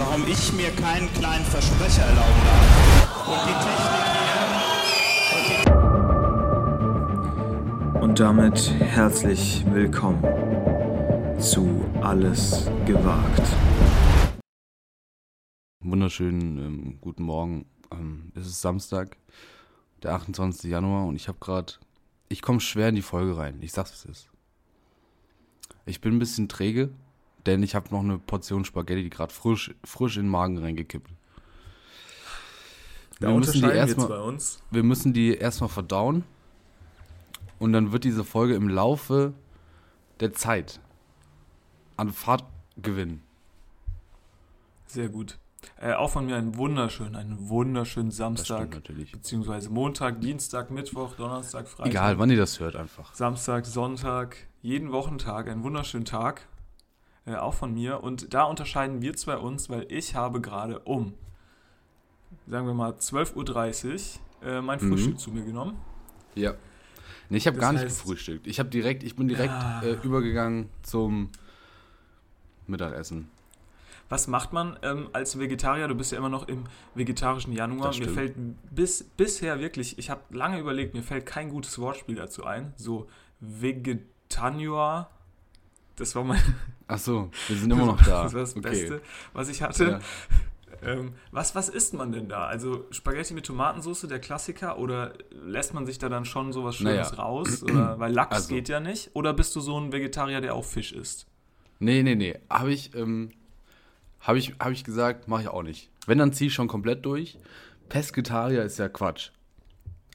warum ich mir keinen kleinen Versprecher erlauben darf. Und die Technik hier. Und damit herzlich willkommen zu Alles gewagt. Wunderschönen ähm, guten Morgen. Ähm, es ist Samstag, der 28. Januar und ich habe gerade, ich komme schwer in die Folge rein. Ich sag's, es ist. Ich bin ein bisschen träge, denn ich habe noch eine Portion Spaghetti, die gerade frisch, frisch in den Magen reingekippt. Da wir müssen die erstmal, wir müssen die erstmal verdauen und dann wird diese Folge im Laufe der Zeit an Fahrt gewinnen. Sehr gut. Äh, auch von mir einen wunderschönen, einen wunderschönen Samstag, natürlich. beziehungsweise Montag, Dienstag, Mittwoch, Donnerstag, Freitag. Egal, wann ihr das hört einfach. Samstag, Sonntag, jeden Wochentag, einen wunderschönen Tag. Äh, auch von mir. Und da unterscheiden wir zwei uns, weil ich habe gerade um, sagen wir mal, 12.30 Uhr äh, mein Mhm. Frühstück zu mir genommen. Ja. Nee, ich habe gar nicht heißt- gefrühstückt. Ich habe direkt, ich bin direkt Ja. äh, übergegangen zum Mittagessen. Was macht man ähm, als Vegetarier? Du bist ja immer noch im vegetarischen Januar. Mir fällt bis, bisher wirklich, ich habe lange überlegt, mir fällt kein gutes Wortspiel dazu ein. So Vegetanior. Das war mein Ach so, wir sind immer noch da. das, war das okay. Beste, was ich hatte. Ja. Ähm, was, was isst man denn da? Also Spaghetti mit Tomatensauce, der Klassiker, oder lässt man sich da dann schon sowas Schönes Naja. raus? Oder, weil Lachs Also. geht ja nicht. Oder bist du so ein Vegetarier, der auch Fisch isst? Nee, nee, nee. Habe ich, ähm, hab ich, hab ich gesagt, mache ich auch nicht. Wenn, dann ziehe ich schon komplett durch. Pesketarier ist ja Quatsch.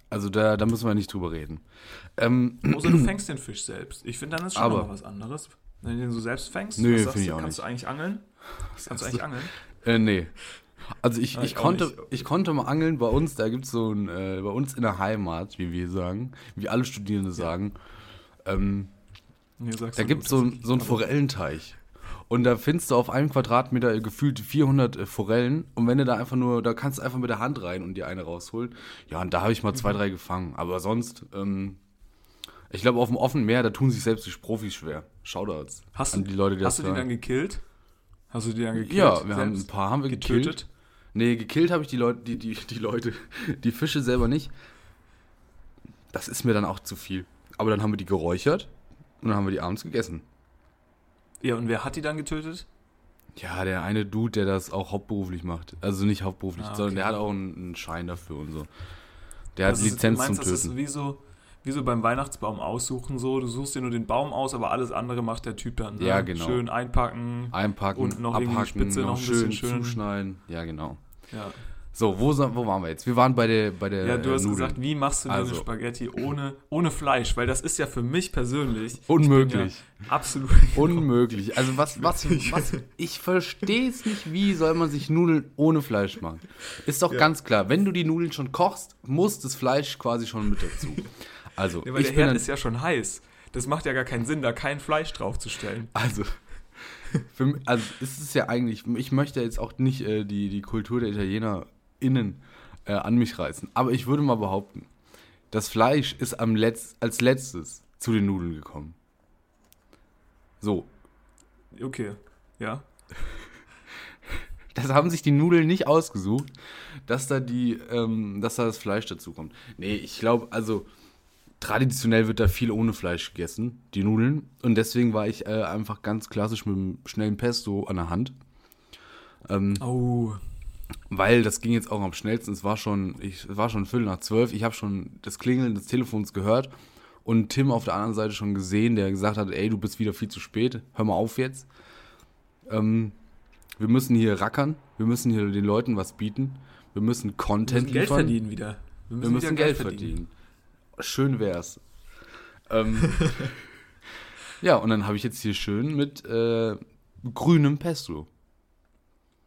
Also da, da müssen wir nicht drüber reden. Ähm, Außer du fängst den Fisch selbst. Ich finde, dann ist schon Aber- was anderes. Wenn du den so selbst fängst, was sagst finde ich auch kannst nicht. du eigentlich angeln? Kannst du eigentlich angeln? Äh, nee. Also ich, ich, ich konnte, nicht. ich konnte mal angeln bei uns, da gibt es so ein, äh, bei uns in der Heimat, wie wir sagen, wie alle Studierende sagen, ähm, Nee, da gibt es so, ein- so einen. Forellenteich. Und da findest du auf einem Quadratmeter gefühlt 400 äh, Forellen. Und wenn du da einfach nur, da kannst du einfach mit der Hand rein und dir eine rausholen. Ja, und da habe ich mal Mhm. zwei, drei gefangen. Aber sonst, ähm, ich glaube, auf dem offenen Meer, da tun sich selbst die Profis schwer. Shoutouts Hast du, an die Leute, die hast das du die dann gekillt? Hast du die dann gekillt? Ja, wir haben ein paar haben wir gekillt. getötet. Nee, gekillt habe ich die Leute, die, die, die Leute, die Fische selber nicht. Das ist mir dann auch zu viel. Aber dann haben wir die geräuchert und dann haben wir die abends gegessen. Ja, und wer hat die dann getötet? Ja, der eine Dude, der das auch hauptberuflich macht. Also nicht hauptberuflich, Ah, okay. sondern der hat auch einen, einen Schein dafür und so. Der hat Also, Lizenz du meinst, zum das Töten. ist wie so, wie so beim Weihnachtsbaum aussuchen, so. Du suchst dir nur den Baum aus, aber alles andere macht der Typ dann. Ne? Ja, genau. Schön einpacken. Einpacken, und noch irgendwie die Spitze noch noch ein schön bisschen schön- zuschneiden. Ja, genau. Ja. So, wo, wo waren wir jetzt? Wir waren bei der, bei der Ja, du äh, hast Nudeln. gesagt, wie machst du Also. eine Spaghetti ohne, ohne Fleisch? Weil das ist ja für mich persönlich Unmöglich. ja absolut. Unmöglich. Also was, was, was, ich verstehe es nicht, wie soll man sich Nudeln ohne Fleisch machen? Ist doch ganz klar, wenn du die Nudeln schon kochst, muss das Fleisch quasi schon mit dazu. Also, Ja, weil ich der Herd ist ja schon heiß. Das macht ja gar keinen Sinn, da kein Fleisch draufzustellen. also, für mich, also es ist ja eigentlich, ich möchte jetzt auch nicht äh, die, die Kultur der ItalienerInnen äh, an mich reißen, aber ich würde mal behaupten, das Fleisch ist am Letz-, als letztes zu den Nudeln gekommen. So, Okay, ja. Das haben sich die Nudeln nicht ausgesucht, dass da die, ähm, dass da das Fleisch dazu kommt. Nee, ich glaube, also traditionell wird da viel ohne Fleisch gegessen, die Nudeln. Und deswegen war ich äh, einfach ganz klassisch mit einem schnellen Pesto an der Hand. Ähm, Oh, weil das ging jetzt auch am schnellsten. Es war schon, ich, war schon Viertel nach zwölf. Ich habe schon das Klingeln des Telefons gehört und Tim auf der anderen Seite schon gesehen, der gesagt hat, ey, du bist wieder viel zu spät. Hör mal auf jetzt. Ähm, wir müssen hier rackern. Wir müssen hier den Leuten was bieten. Wir müssen wir Content müssen Geld liefern. verdienen wieder. Wir müssen wieder Geld verdienen. Schön wär's. Ähm, ja, und dann habe ich jetzt hier schön mit äh, grünem Pesto.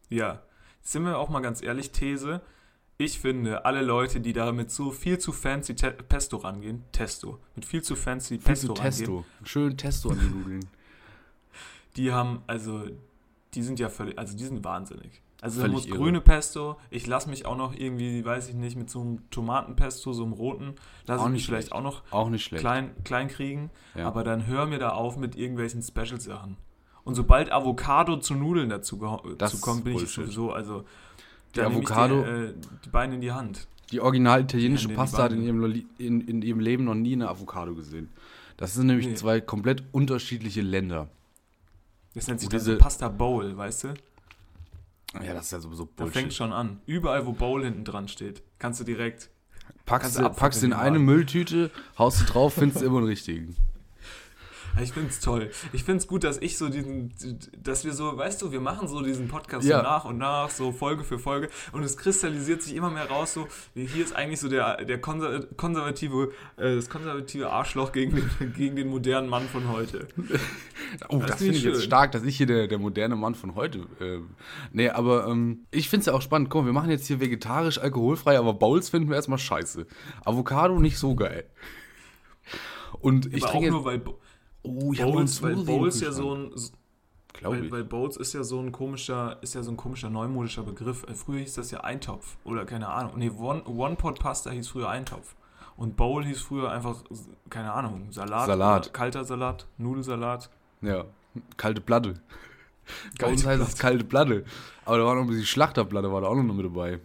Ja, sind wir auch mal ganz ehrlich, These. Ich finde, alle Leute, die da mit so viel zu fancy Te Pesto rangehen, Testo, mit viel zu fancy Viel Pesto zu rangehen, Testo. Schön Testo an die Nudeln. die haben, also, die sind ja völlig, also die sind wahnsinnig. Also Völlig muss irre. grüne Pesto, ich lasse mich auch noch irgendwie, weiß ich nicht, mit so einem Tomatenpesto, so einem roten, lasse ich mich vielleicht auch noch Auch nicht schlecht. klein, klein kriegen. Ja. Aber dann hör mir da auf mit irgendwelchen Special-Sachen. Und sobald Avocado zu Nudeln dazu, Das dazu kommt, bin ich Bullshit. sowieso, also Die da nehme ich Avocado- Die, äh, die Beine in die Hand. Die original italienische Pasta hat in ihrem, in, in ihrem Leben noch nie eine Avocado gesehen. Das sind nämlich Nee. zwei komplett unterschiedliche Länder. Das nennt sich diese- Pasta Bowl, weißt du? Ja, das ist ja sowieso Da fängt Bullshit. schon an. Überall, wo Bowl hinten dran steht, kannst du direkt. Packst, kannst du, packst in eine. Mülltüte, haust du drauf, findest du immer den richtigen. Ich find's toll. Ich find's gut, dass ich so diesen, dass wir so, weißt du, wir machen so diesen Podcast Ja. so nach und nach, so Folge für Folge und es kristallisiert sich immer mehr raus, so, hier ist eigentlich so der, der konser- konservative, äh, das konservative Arschloch gegen den, gegen den modernen Mann von heute. Oh, Das das, finde finde ich jetzt stark, dass ich hier der, der moderne Mann von heute. Äh, nee, aber ähm, ich finde es ja auch spannend. Guck mal, wir machen jetzt hier vegetarisch, alkoholfrei, aber Bowls finden wir erstmal scheiße. Avocado nicht so geil. Und ich Aber auch trinke nur, jetzt. weil Oh, ich Bowls, weil Bowls ja so ein, glaub weil, ich. weil Bowls ist ja so ein komischer, ist ja so ein komischer neumodischer Begriff. Äh, Früher hieß das ja Eintopf oder keine Ahnung. Nee, One- One-Pot-Pasta hieß früher Eintopf. Und Bowl hieß früher einfach, keine Ahnung, Salat. Salat. Kalter Salat, Nudelsalat. Ja, kalte Platte. Bei Kalte uns heißt es kalte Platte. Aber da war noch ein bisschen Schlachterplatte, war da auch noch mit dabei.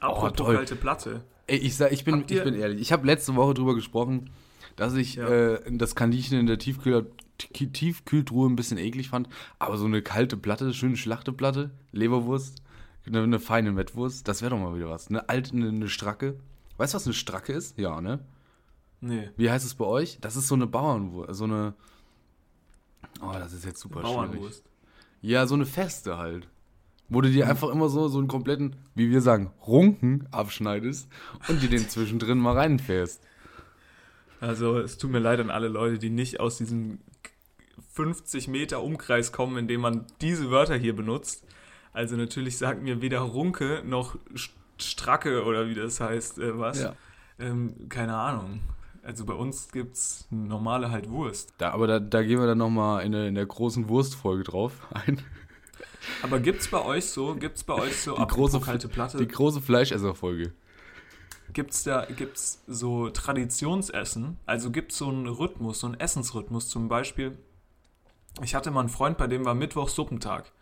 Apropos toll. kalte Platte. Ey, ich sag, ich bin, ich bin ehrlich. Ich habe letzte Woche drüber gesprochen, dass ich Ja. äh, das Kaninchen in der Tiefkühl Tiefkühltruhe ein bisschen eklig fand. Aber so eine kalte Platte, schöne Schlachteplatte, Leberwurst, eine, eine feine Mettwurst, das wäre doch mal wieder was. Eine alte, eine, eine Stracke. Weißt du, was eine Stracke ist? Ja, ne? Nee, Wie heißt es bei euch? Das ist so eine Bauernwurst, so eine. Oh, das ist jetzt super schwierig. Bauernwurst. Ja, so eine Feste halt. Wo du dir einfach immer so, so einen kompletten, wie wir sagen, Runken abschneidest und dir den zwischendrin mal reinfährst. Also es tut mir leid an alle Leute, die nicht aus diesem 50 Meter Umkreis kommen, in dem man diese Wörter hier benutzt. Also natürlich sagt mir weder Runke noch St- Stracke oder wie das heißt, äh, was. Ja. Ähm, keine Ahnung. Also bei uns gibt's normale halt Wurst. Da, aber da, da gehen wir dann nochmal in, der- in der großen Wurstfolge drauf ein. Aber gibt's bei euch so, gibt's bei euch so Die große, kalte Platte, die große Fleischesserfolge. Gibt's da gibt's so Traditionsessen? Also gibt's so einen Rhythmus, so einen Essensrhythmus zum Beispiel. Ich hatte mal einen Freund, bei dem war Mittwoch Suppentag.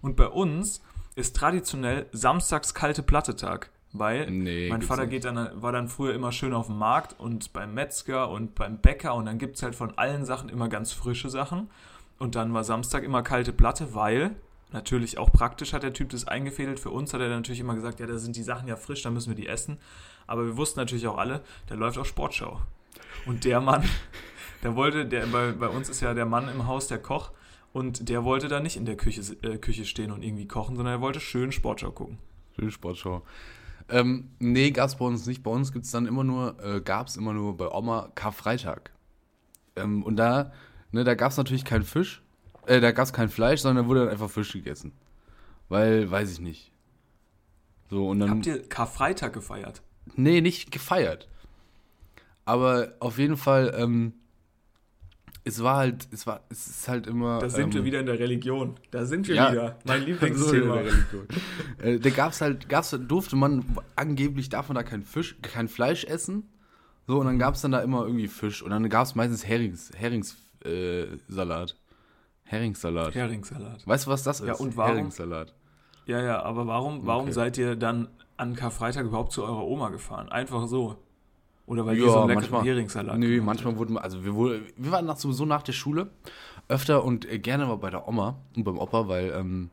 Und bei uns ist traditionell samstags kalte Platte-Tag. Weil Nee, mein Vater geht dann, war dann früher immer schön auf dem Markt und beim Metzger und beim Bäcker und dann gibt es halt von allen Sachen immer ganz frische Sachen. Und dann war Samstag immer kalte Platte, weil natürlich auch praktisch hat der Typ das eingefädelt. Für uns hat er natürlich immer gesagt, ja, da sind die Sachen ja frisch, da müssen wir die essen. Aber wir wussten natürlich auch alle, da läuft auch Sportschau. Und der Mann, der wollte, der, bei, bei uns ist ja der Mann im Haus der Koch und der wollte da nicht in der Küche, äh, Küche stehen und irgendwie kochen, sondern er wollte schön Sportschau gucken. Schöne Sportschau. Ähm, nee, gab's bei uns nicht. Bei uns gibt's dann immer nur, äh, gab's immer nur bei Oma Karfreitag. Ähm, und da, ne, da gab's natürlich kein Fisch, äh, da gab's kein Fleisch, sondern da wurde dann einfach Fisch gegessen. Weil, weiß ich nicht. So, und dann. Habt ihr Karfreitag gefeiert? Nee, nicht gefeiert. Aber auf jeden Fall, ähm, es war halt, es war, es ist halt immer. Da sind ähm, wir wieder in der Religion. Da sind wir ja. wieder. Mein Lieblingsthema. äh, da gab's halt, gab's, durfte man angeblich darf man da kein Fisch, kein Fleisch essen. So, und dann gab's dann da immer irgendwie Fisch. Und dann gab's meistens Herings, Herings, äh, Salat. Heringssalat. Heringssalat. Weißt du, was das ist? Ja, und warum? Heringssalat. Ja, ja, aber warum, warum Okay. seid ihr dann an Karfreitag überhaupt zu eurer Oma gefahren? Einfach so. Oder weil Ja, ihr so einen leckeren manchmal- Heringssalat Nö, manchmal wurden wir, also wir, wurde, wir waren nach, sowieso nach der Schule öfter und äh, gerne mal bei der Oma und beim Opa, weil ähm,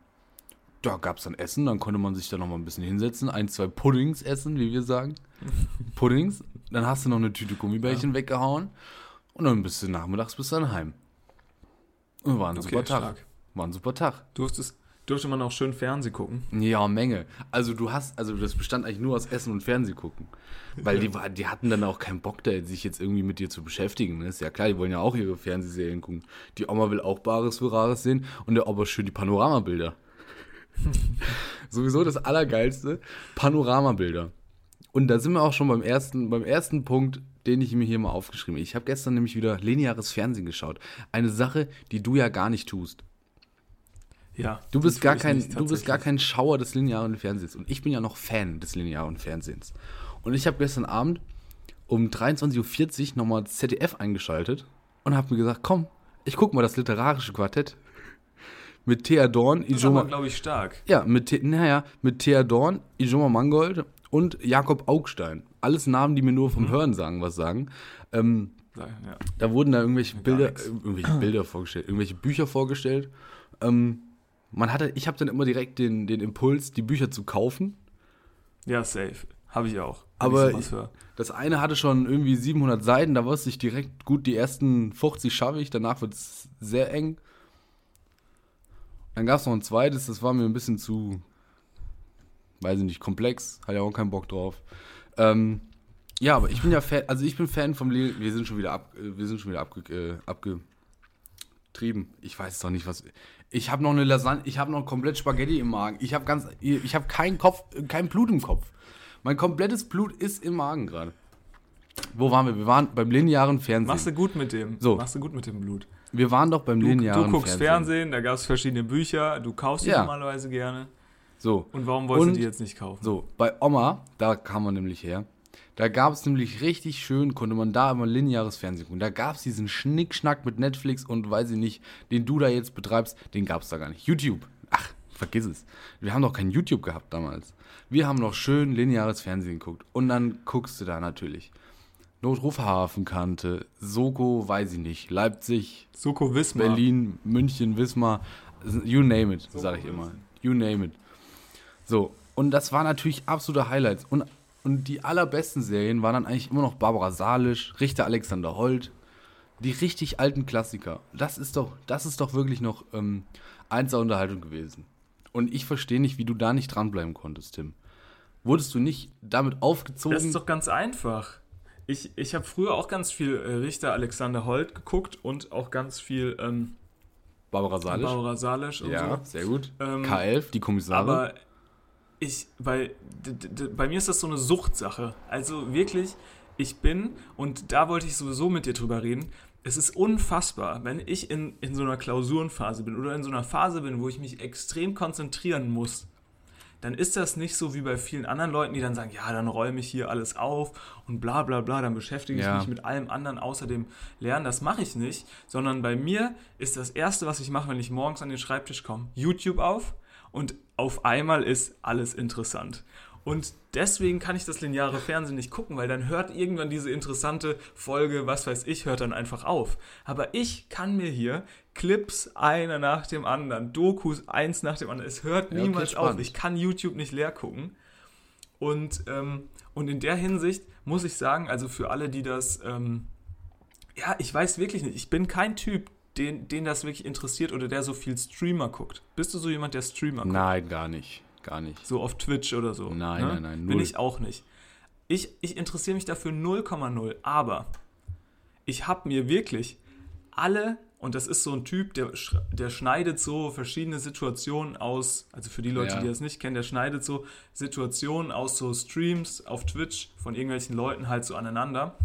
da gab es dann Essen, dann konnte man sich da noch mal ein bisschen hinsetzen, ein, zwei Puddings essen, wie wir sagen. Puddings. Dann hast du noch eine Tüte Gummibärchen weggehauen und dann bist du nachmittags bis dann heim. Und war ein Okay, super Tag. stark. War ein super Tag. Durftest, durfte man auch schön Fernsehen gucken? Ja, Menge. Also du hast, also das bestand eigentlich nur aus Essen und Fernseh gucken. Weil die, die hatten dann auch keinen Bock, da sich jetzt irgendwie mit dir zu beschäftigen. Ne? Ist ja klar, die wollen ja auch ihre Fernsehserien gucken. Die Oma will auch Bares für Rares sehen und der Opa schön die Panoramabilder. Sowieso das Allergeilste, Panoramabilder. Und da sind wir auch schon beim ersten, beim ersten Punkt, den ich mir hier mal aufgeschrieben habe. Ich habe gestern nämlich wieder lineares Fernsehen geschaut. Eine Sache, die du ja gar nicht tust. Ja. Du bist, gar kein, du bist gar kein Schauer des linearen Fernsehens. Und ich bin ja noch Fan des linearen Fernsehens. Und ich habe gestern Abend um 23.40 Uhr nochmal ZDF eingeschaltet und habe mir gesagt, komm, Ich guck mal das literarische Quartett. Mit Thea Dorn, Ijoma, glaube ich, stark. ja, mit, naja, mit Thea Dorn, Ijoma Mangold und Jakob Augstein. Alles Namen, die mir nur Mhm. vom Hören sagen, was sagen. Ähm, Ja. da wurden da irgendwelche Bilder, äh, irgendwelche Bilder vorgestellt, irgendwelche Bücher vorgestellt. Ähm, man hatte, ich habe dann immer direkt den, den Impuls, die Bücher zu kaufen. ja, safe. Habe ich auch. Aber ich. Das eine hatte schon irgendwie 700 Seiten, da wusste ich direkt, gut, die ersten 50 schaffe ich, danach wird es sehr eng. Dann gab es noch ein zweites, das war mir ein bisschen zu, weiß ich nicht, komplex, hatte ja auch keinen Bock drauf. Ähm, ja, aber ich bin ja Fan, also ich bin Fan vom Le wir sind schon wieder ab, wir sind schon wieder abge, äh, abgetrieben. Ich weiß doch nicht, was. Ich habe noch eine Lasagne, ich habe noch komplett Spaghetti im Magen. Ich habe ganz, ich habe keinen Kopf, kein Blut im Kopf. Mein komplettes Blut ist im Magen gerade. Wo waren wir? Wir waren beim linearen Fernsehen. Machst du gut mit dem. So. Machst du gut mit dem Blut. wir waren doch beim Du, linearen du guckst Fernsehen, da gab es verschiedene Bücher, du kaufst die Ja. normalerweise gerne. So, Und warum wolltest Und- du die jetzt nicht kaufen? so, bei Oma, da kam man nämlich her. Da gab es nämlich richtig schön, konnte man da immer lineares Fernsehen gucken. Da gab es diesen Schnickschnack mit Netflix und weiß ich nicht, den du da jetzt betreibst, den gab es da gar nicht. YouTube, ach, vergiss es. Wir haben doch kein YouTube gehabt damals. Wir haben noch schön lineares Fernsehen geguckt. Und dann guckst du da natürlich. Notruf Hafenkante, Soko, weiß ich nicht, Leipzig, Soko Wismar. Berlin, München, Wismar, you name it, sage ich immer. You name it. So, und das war natürlich absolute Highlights. Und, und die allerbesten Serien waren dann eigentlich immer noch Barbara Salisch, Richter Alexander Holt, die richtig alten Klassiker. Das ist doch, das ist doch wirklich noch ähm, einser Unterhaltung gewesen. Und ich verstehe nicht, wie du da nicht dranbleiben konntest, Tim. Wurdest du nicht damit aufgezogen? Das ist doch ganz einfach. Ich, ich habe früher auch ganz viel äh, Richter Alexander Holt geguckt und auch ganz viel ähm, Barbara Salisch? Barbara Salisch und ja, so. sehr gut. Ähm, K11, die Kommissare. Aber ich, weil bei mir ist das so eine Suchtsache. Also wirklich, ich bin, und da wollte ich sowieso mit dir drüber reden, es ist unfassbar, wenn ich in, in so einer Klausurenphase bin oder in so einer Phase bin, wo ich mich extrem konzentrieren muss, dann ist das nicht so wie bei vielen anderen Leuten, die dann sagen, ja, dann räume ich hier alles auf und bla bla bla, dann beschäftige ich Ja. mich mit allem anderen außer dem Lernen. Das mache ich nicht, sondern bei mir ist das Erste, was ich mache, wenn ich morgens an den Schreibtisch komme, YouTube auf und auf einmal ist alles interessant. Und deswegen kann ich das lineare Fernsehen nicht gucken, weil dann hört irgendwann diese interessante Folge, was weiß ich, hört dann einfach auf. Aber ich kann mir hier Clips einer nach dem anderen, Dokus eins nach dem anderen. Es hört Ja, okay, niemals auf. Ich kann YouTube nicht leer gucken. Und, ähm, und in der Hinsicht muss ich sagen, also für alle, die das, ähm, ja, ich weiß wirklich nicht, ich bin kein Typ, den, den das wirklich interessiert oder der so viel Streamer guckt. Bist du so jemand, der Streamer guckt? Nein, gar nicht. Gar nicht. So auf Twitch oder so. Nein, ne? nein, nein, Bin null. ich auch nicht. Ich, ich interessiere mich dafür 0,0, aber ich habe mir wirklich alle, und das ist so ein Typ, der, der schneidet so verschiedene Situationen aus, also für die Leute, Ja. die das nicht kennen, der schneidet so Situationen aus so Streams auf Twitch von irgendwelchen Leuten halt so aneinander.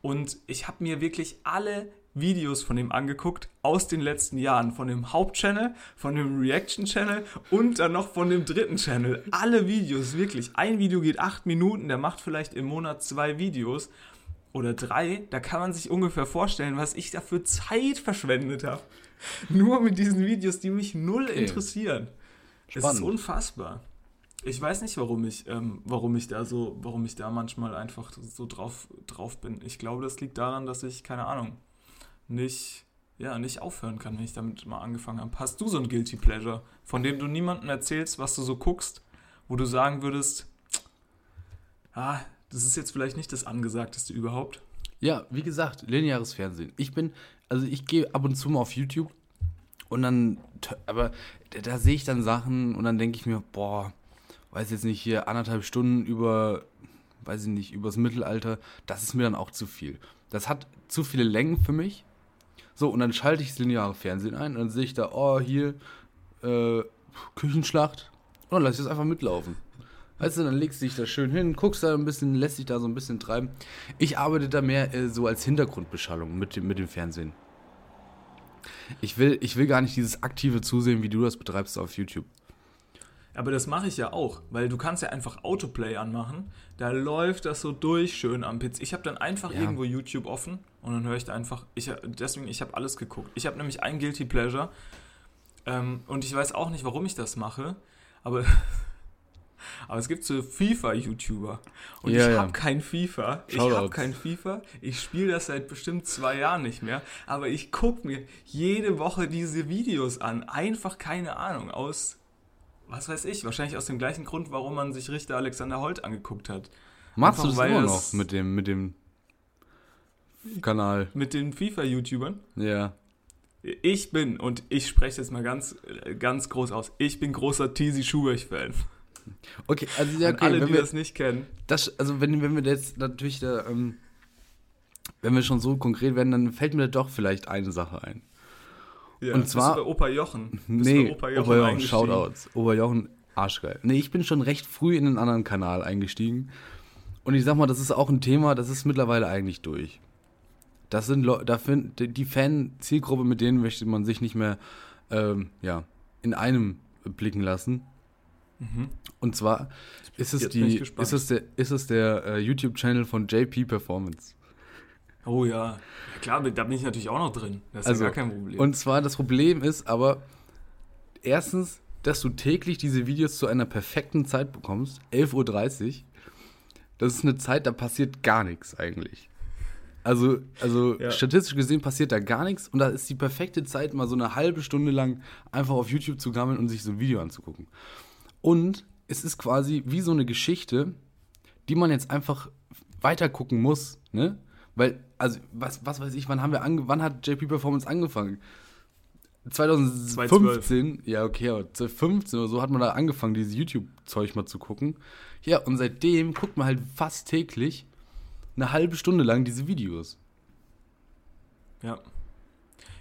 Und ich habe mir wirklich alle Videos von dem angeguckt aus den letzten Jahren. Von dem Hauptchannel, von dem Reaction-Channel und dann noch von dem dritten Channel. Alle Videos, wirklich. Ein Video geht acht Minuten, der macht vielleicht im Monat zwei Videos oder drei. Da kann man sich ungefähr vorstellen, was ich da für Zeit verschwendet habe. Nur mit diesen Videos, die mich null Okay. interessieren. Es ist Spannend. unfassbar. Ich weiß nicht, warum ich, ähm, warum ich da so, warum ich da manchmal einfach so drauf, drauf bin. Ich glaube, das liegt daran, dass ich, keine Ahnung, nicht, ja, nicht aufhören kann, wenn ich damit mal angefangen habe. Hast du so ein Guilty Pleasure, von dem du niemandem erzählst, was du so guckst, wo du sagen würdest, ah, das ist jetzt vielleicht nicht das Angesagteste überhaupt? Ja, wie gesagt, lineares Fernsehen. Ich bin, also ich gehe ab und zu mal auf YouTube und dann, aber da, da sehe ich dann Sachen und dann denke ich mir, boah, weiß jetzt nicht, hier anderthalb Stunden über, weiß ich nicht, übers Mittelalter, das ist mir dann auch zu viel. Das hat zu viele Längen für mich. So, und dann schalte ich das lineare Fernsehen ein und dann sehe ich da, oh, hier, äh, Küchenschlacht. Und dann lasse ich das einfach mitlaufen. Weißt du, dann legst du dich da schön hin, guckst da ein bisschen, lässt dich da so ein bisschen treiben. Ich arbeite da mehr äh, so als Hintergrundbeschallung mit dem, mit dem Fernsehen. Ich will, ich will gar nicht dieses aktive Zusehen, wie du das betreibst auf YouTube. Aber das mache ich ja auch, weil du kannst ja einfach Autoplay anmachen. Da läuft das so durch schön am PC. Ich habe dann einfach Ja. irgendwo YouTube offen und dann höre ich da einfach. Ich, deswegen, ich habe alles geguckt. Ich habe nämlich ein Guilty Pleasure ähm, und ich weiß auch nicht, warum ich das mache, aber, aber es gibt so FIFA-YouTuber und Ja, ich ja. habe kein FIFA. Ich habe Shoutouts. kein FIFA. Ich spiele das seit bestimmt zwei Jahren nicht mehr, aber ich gucke mir jede Woche diese Videos an. Einfach keine Ahnung aus was weiß ich, wahrscheinlich aus dem gleichen Grund, warum man sich Richter Alexander Holt angeguckt hat. Machst du das immer noch mit dem, mit dem Kanal? Mit den FIFA-YouTubern. Ja. Ich bin, und ich spreche jetzt mal ganz, ganz groß aus, ich bin großer Tizi Schubert-Fan. Okay, also ja, An okay, alle, wenn die wir, das nicht kennen. das, also wenn, wenn wir jetzt natürlich da, ähm, wenn wir schon so konkret werden, dann fällt mir doch vielleicht eine Sache ein. Ja, Und bist zwar- du bei Opa Jochen. Bist Nee, bei Oberjochen, Oberjochen eingestiegen? Shoutouts. Oberjochen, arschgeil. Nee, ich bin schon recht früh in einen anderen Kanal eingestiegen. Und ich sag mal, das ist auch ein Thema, das ist mittlerweile eigentlich durch. Das sind Leute, da find, die Fan-Zielgruppe, mit denen möchte man sich nicht mehr ähm, ja, in einem blicken lassen. Mhm. Und zwar ist es, Jetzt die, ist es der, ist es der äh, YouTube-Channel von JP Performance. Oh ja. ja. Klar, da bin ich natürlich auch noch drin. Das ist Also, ja gar kein Problem. Und zwar das Problem ist aber, erstens, dass du täglich diese Videos zu einer perfekten Zeit bekommst, 11.30 Uhr. Das ist eine Zeit, da passiert gar nichts eigentlich. Also, also Ja. statistisch gesehen passiert da gar nichts und da ist die perfekte Zeit, mal so eine halbe Stunde lang einfach auf YouTube zu gammeln und sich so ein Video anzugucken. Und es ist quasi wie so eine Geschichte, die man jetzt einfach weiter gucken muss, ne? Weil, also, was, was weiß ich, wann haben wir ange wann hat JP Performance angefangen? 2015, ja, okay, aber 2015 oder so hat man da angefangen, dieses YouTube-Zeug mal zu gucken. Ja, und seitdem guckt man halt fast täglich eine halbe Stunde lang diese Videos. Ja.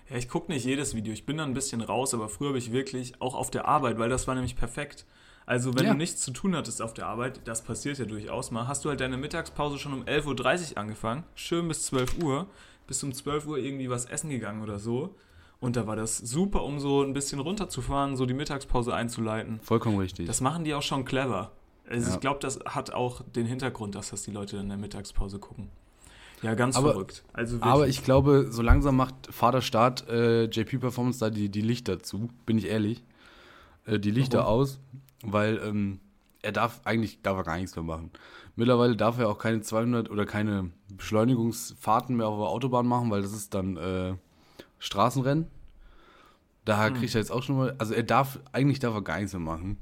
Ja, ich gucke nicht jedes Video. Ich bin da ein bisschen raus, aber früher habe ich wirklich auch auf der Arbeit, weil das war nämlich perfekt. Also, wenn Ja. du nichts zu tun hattest auf der Arbeit, das passiert ja durchaus mal, hast du halt deine Mittagspause schon um 11.30 Uhr angefangen, schön bis 12 Uhr, bis um 12 Uhr irgendwie was essen gegangen oder so. Und da war das super, um so ein bisschen runterzufahren, so die Mittagspause einzuleiten. Vollkommen richtig. Das machen die auch schon clever. Also Ja. ich glaube, das hat auch den Hintergrund, dass das die Leute in der Mittagspause gucken. Ja, ganz Aber- verrückt. Also Aber ich glaube, so langsam macht Vaterstaat äh, JP Performance da die, die Lichter zu, bin ich ehrlich. Äh, die Lichter Warum? aus, weil ähm, er darf, eigentlich darf er gar nichts mehr machen. Mittlerweile darf er auch keine 200 oder keine Beschleunigungsfahrten mehr auf der Autobahn machen, weil das ist dann äh, Straßenrennen. Da kriegt er jetzt auch schon mal, also er darf, eigentlich darf er gar nichts mehr machen.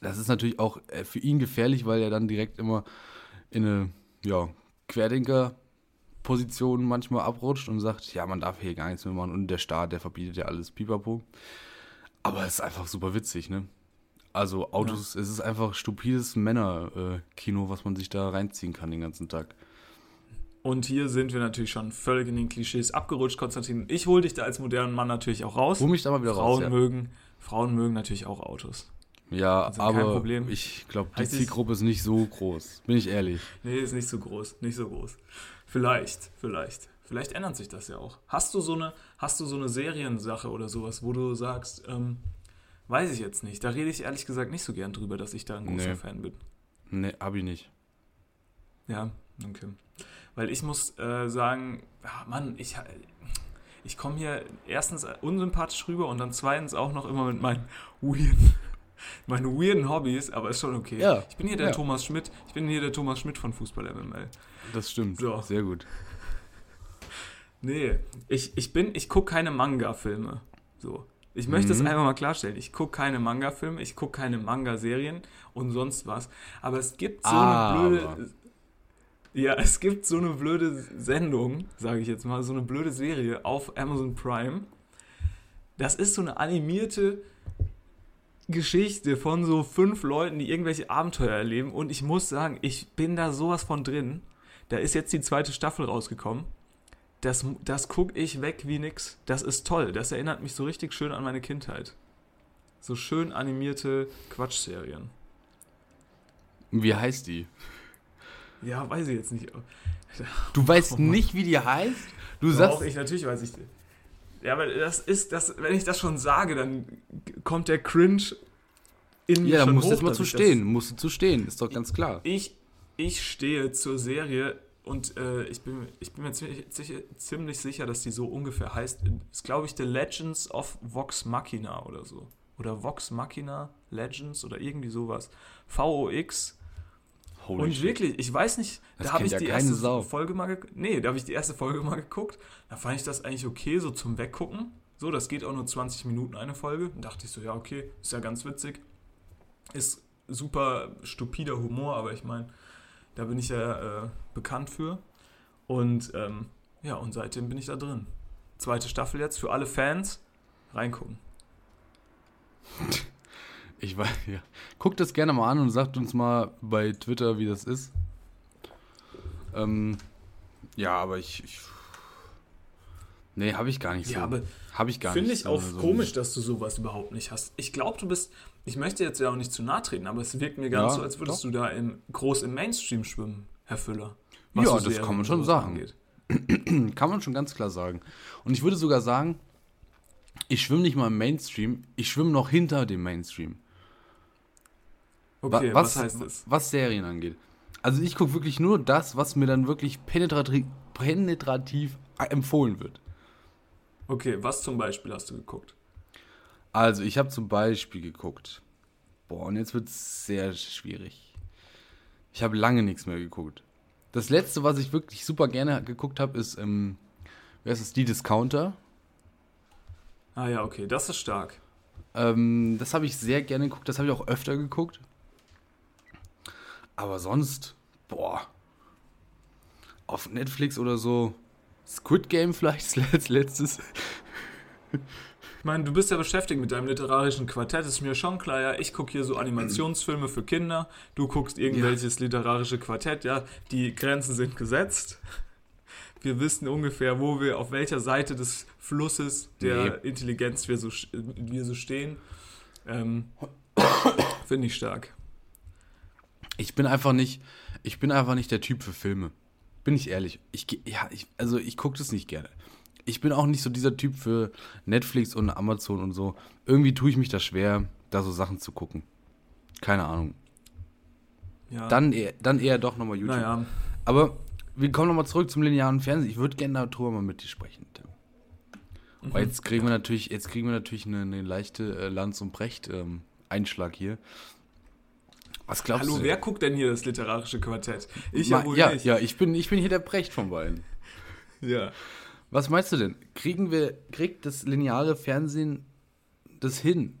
Das ist natürlich auch äh, für ihn gefährlich, weil er dann direkt immer in eine, ja, Querdenker-Position manchmal abrutscht und sagt, ja, man darf hier gar nichts mehr machen und der Staat, der verbietet ja alles, pipapo. Aber es ist einfach super witzig, ne? Also Autos, es ist einfach stupides Männer-Kino, was man sich da reinziehen kann den ganzen Tag. Und hier sind wir natürlich schon völlig in den Klischees abgerutscht, Konstantin. Ich hole dich da als modernen Mann natürlich auch raus. Hol mich da mal wieder Frauen raus. mögen, Frauen mögen natürlich auch Autos. Ja, ja kein aber Problem. ich glaube, die Heißt Zielgruppe ist nicht so groß, bin ich ehrlich. Nee, ist nicht so groß, nicht so groß. Vielleicht, vielleicht. Vielleicht ändert sich das ja auch. Hast du so eine, hast du so eine Seriensache oder sowas, wo du sagst, ähm, weiß ich jetzt nicht. Da rede ich ehrlich gesagt nicht so gern drüber, dass ich da ein großer Nee. Fan bin. Ne, hab ich nicht. Ja, okay. Weil ich muss äh, sagen, ah, Mann, ich, ich komme hier erstens unsympathisch rüber und dann zweitens auch noch immer mit meinen weirden, meinen weirden Hobbys, aber ist schon okay. Ja, Ich bin hier der ja. Thomas Schmidt, ich bin hier der Thomas Schmidt von Fußball MML. Das stimmt. So. Sehr gut. Nee, ich, ich bin, ich gucke keine Manga-Filme. So. Ich möchte es Mhm. einfach mal klarstellen. Ich gucke keine Manga-Filme, ich gucke keine Manga-Serien und sonst was. Aber es gibt so Aber. eine blöde. Ja, es gibt so eine blöde Sendung, sage ich jetzt mal, so eine blöde Serie auf Amazon Prime. Das ist so eine animierte Geschichte von so fünf Leuten, die irgendwelche Abenteuer erleben. Und ich muss sagen, ich bin da sowas von drin. Da ist jetzt die zweite Staffel rausgekommen. Das, das gucke ich weg wie nix. Das ist toll. Das erinnert mich so richtig schön an meine Kindheit. So schön animierte Quatschserien. Wie heißt die? Ja, weiß ich jetzt nicht. Du weißt Oh nicht, wie die heißt? Du Doch, sagst, ich natürlich weiß ich. Ja, aber das ist das, wenn ich das schon sage, dann kommt der Cringe in mir Ja, schon musst du hoch, jetzt mal zu stehen. Musst du zu stehen, ist doch ganz klar. Ich, ich stehe zur Serie und äh, ich, bin, ich bin mir ziemlich, sicher- ziemlich sicher, dass die so ungefähr heißt. Ist, glaube ich, The Legends of Vox Machina oder so. Oder Vox Machina Legends oder irgendwie sowas. VOX. Holy und shit. wirklich, ich weiß nicht, Das da habe ich ja die erste Sau. Folge mal geguckt. Nee, da habe ich die erste Folge mal geguckt. Da fand ich das eigentlich okay, so zum Weggucken. So, das geht auch nur 20 Minuten eine Folge. Dann dachte ich so, ja, okay, ist ja ganz witzig. Ist super stupider Humor, aber ich meine, da bin ich ja äh, bekannt für. Und ähm, ja, und seitdem bin ich da drin. Zweite Staffel jetzt für alle Fans. Reingucken. Ich weiß, ja. Guckt das gerne mal an und sagt uns mal bei Twitter, wie das ist. Ähm, ja, aber ich. ich nee, habe ich gar nicht so. Ja, aber habe ich gar Finde nicht ich auch so- komisch, dass du sowas überhaupt nicht hast. Ich glaube, du bist, ich möchte jetzt ja auch nicht zu nahe treten, aber es wirkt mir ganz Ja, so, als würdest doch. du da im, groß im Mainstream schwimmen, Herr Füller. Ja, das kann man schon sagen. angeht. Kann man schon ganz klar sagen. Und ich würde sogar sagen, ich schwimme nicht mal im Mainstream, ich schwimme noch hinter dem Mainstream. Okay, was, heißt das? Was Serien angeht. Also ich gucke wirklich nur das, was mir dann wirklich penetrativ, penetrativ empfohlen wird. Okay, was zum Beispiel hast du geguckt? Also ich habe zum Beispiel geguckt. Boah, und jetzt wird es sehr schwierig. Ich habe lange nichts mehr geguckt. Das letzte, was ich wirklich super gerne geguckt habe, ist, ähm, wer ist es, die Discounter. Ah ja, okay, das ist stark. Ähm, das habe ich sehr gerne geguckt, das habe ich auch öfter geguckt. Aber sonst, boah, auf Netflix oder so, Squid Game vielleicht als letztes. Ich meine, du bist ja beschäftigt mit deinem literarischen Quartett, ist mir schon klar, ja. Ich gucke hier so Animationsfilme für Kinder, du guckst irgendwelches literarische Quartett, ja. Die Grenzen sind gesetzt. Wir wissen ungefähr, wo wir, auf welcher Seite des Flusses der Intelligenz wir so, wir so stehen. Ähm, Finde ich stark. Ich bin einfach nicht, ich bin einfach nicht der Typ für Filme. Bin ich ehrlich. Ich, ja, ich, also ich gucke das nicht gerne. Ich bin auch nicht so dieser Typ für Netflix und Amazon und so. Irgendwie tue ich mich da schwer, da so Sachen zu gucken. Keine Ahnung. Ja. Dann eher, dann eher doch nochmal YouTube. naja, Aber wir kommen nochmal zurück zum linearen Fernsehen. Ich würde gerne darüber mal mit dir sprechen. Tim. Mhm. Weil jetzt kriegen wir natürlich, jetzt kriegen wir natürlich eine, eine leichte äh, Lanz und Brecht ähm, Einschlag hier. Was glaubst hallo, du? wer guckt denn hier das literarische Quartett? Ich Ma- ja ja, ja, ich bin, ich bin hier der Brecht von beiden. ja. Was meinst du denn? Kriegen wir, kriegt das lineare Fernsehen das hin,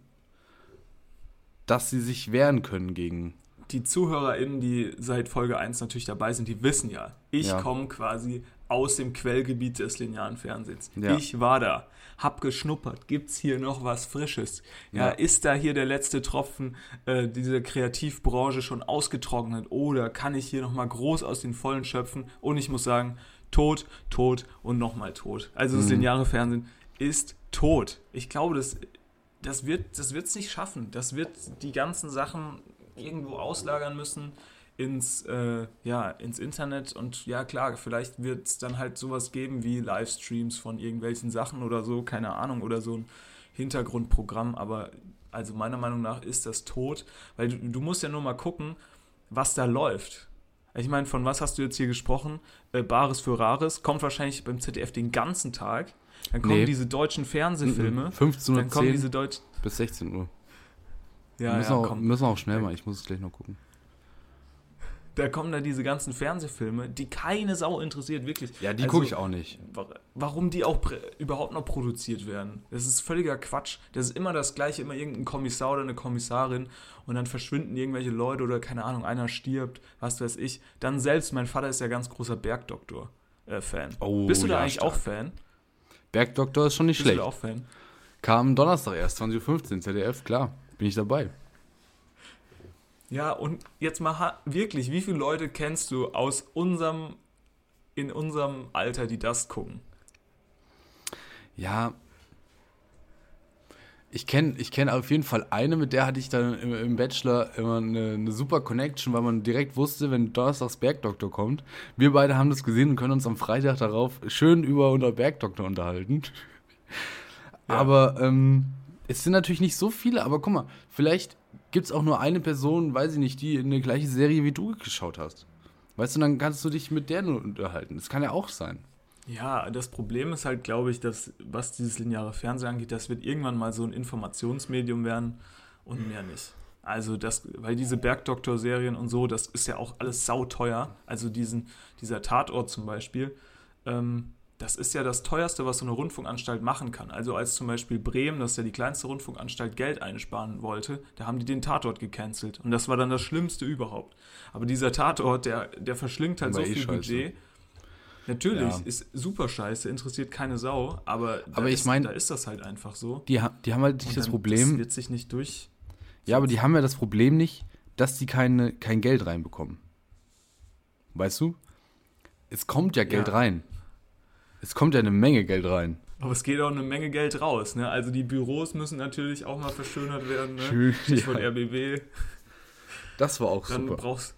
dass sie sich wehren können gegen. die ZuhörerInnen, die seit Folge 1 natürlich dabei sind, die wissen ja, ich Ja. komme quasi aus dem Quellgebiet des linearen Fernsehens. Ja. Ich war da, hab geschnuppert, gibt's hier noch was Frisches? Ja, Ja. ist da hier der letzte Tropfen äh, dieser Kreativbranche schon ausgetrocknet oder kann ich hier nochmal groß aus den Vollen schöpfen? Und ich muss sagen, tot, tot und nochmal tot. Also das Mhm. lineare Fernsehen ist tot. Ich glaube, das, das wird das wird's nicht schaffen. Das wird die ganzen Sachen irgendwo auslagern müssen ins, äh, ja, ins Internet und ja klar, vielleicht wird es dann halt sowas geben wie Livestreams von irgendwelchen Sachen oder so, keine Ahnung, oder so ein Hintergrundprogramm, aber also meiner Meinung nach ist das tot, weil du, du musst ja nur mal gucken, was da läuft. Ich meine, von was hast du jetzt hier gesprochen? Äh, Bares für Rares kommt wahrscheinlich beim ZDF den ganzen Tag. Dann kommen Nee. diese deutschen Fernsehfilme. 15 Uhr Dann kommen diese deutschen. bis 16 Uhr. Ja, müssen, ja, auch, müssen auch schnell mal, ich muss es gleich noch gucken. Da kommen da diese ganzen Fernsehfilme, die keine Sau interessiert, wirklich. Ja, die Also, gucke ich auch nicht. wa- Warum die auch überhaupt noch produziert werden. Das ist völliger Quatsch. Das ist immer das Gleiche, immer irgendein Kommissar oder eine Kommissarin und dann verschwinden irgendwelche Leute oder keine Ahnung, einer stirbt, was weiß ich. Dann selbst, mein Vater ist ja ganz großer Bergdoktor-Fan. Oh, Bist du da ja, eigentlich stark. auch Fan? Bergdoktor ist schon nicht Bist du schlecht. da auch Fan? Kam Donnerstag erst, 20.15 Uhr, ZDF, klar. Bin ich dabei. Ja, und jetzt mal wirklich, wie viele Leute kennst du aus unserem, in unserem Alter, die das gucken? Ja. Ich kenne ich kenn auf jeden Fall eine, mit der hatte ich dann im, im Bachelor immer eine, eine super Connection, weil man direkt wusste, wenn Donnerstags Bergdoktor kommt. Wir beide haben das gesehen und können uns am Freitag darauf schön über unser Bergdoktor unterhalten. Ja. Aber ähm, Es sind natürlich nicht so viele, aber guck mal, vielleicht gibt es auch nur eine Person, weiß ich nicht, die eine gleiche Serie wie du geschaut hast. Weißt du, dann kannst du dich mit der nur unterhalten. Das kann ja auch sein. Ja, das Problem ist halt, glaube ich, dass, was dieses lineare Fernsehen angeht, das wird irgendwann mal so ein Informationsmedium werden und mehr nicht. Also das, weil diese Bergdoktor-Serien und so, das ist ja auch alles sauteuer. Also diesen, dieser Tatort zum Beispiel, ähm, das ist ja das teuerste, was so eine Rundfunkanstalt machen kann. Also als zum Beispiel Bremen, das ist ja die kleinste Rundfunkanstalt, Geld einsparen wollte, da haben die den Tatort gecancelt. Und das war dann das Schlimmste überhaupt. Aber dieser Tatort, der, der verschlingt halt Aber so eh viel scheiße. Budget. Natürlich, Ja. ist super scheiße, interessiert keine Sau, aber, da Aber ich ist, mein- da ist das halt einfach so. Die, ha- die haben halt nicht das Problem. Das wird sich nicht durch. Ja, aber die haben ja das Problem nicht, dass die keine, kein Geld reinbekommen. Weißt du? Es kommt ja Geld Ja. rein. Es kommt ja eine Menge Geld rein. Aber es geht auch eine Menge Geld raus. Ne? Also die Büros müssen natürlich auch mal verschönert werden. Ne? Schön, Stichwort ja. RBB. Das war auch Dann super. brauchst,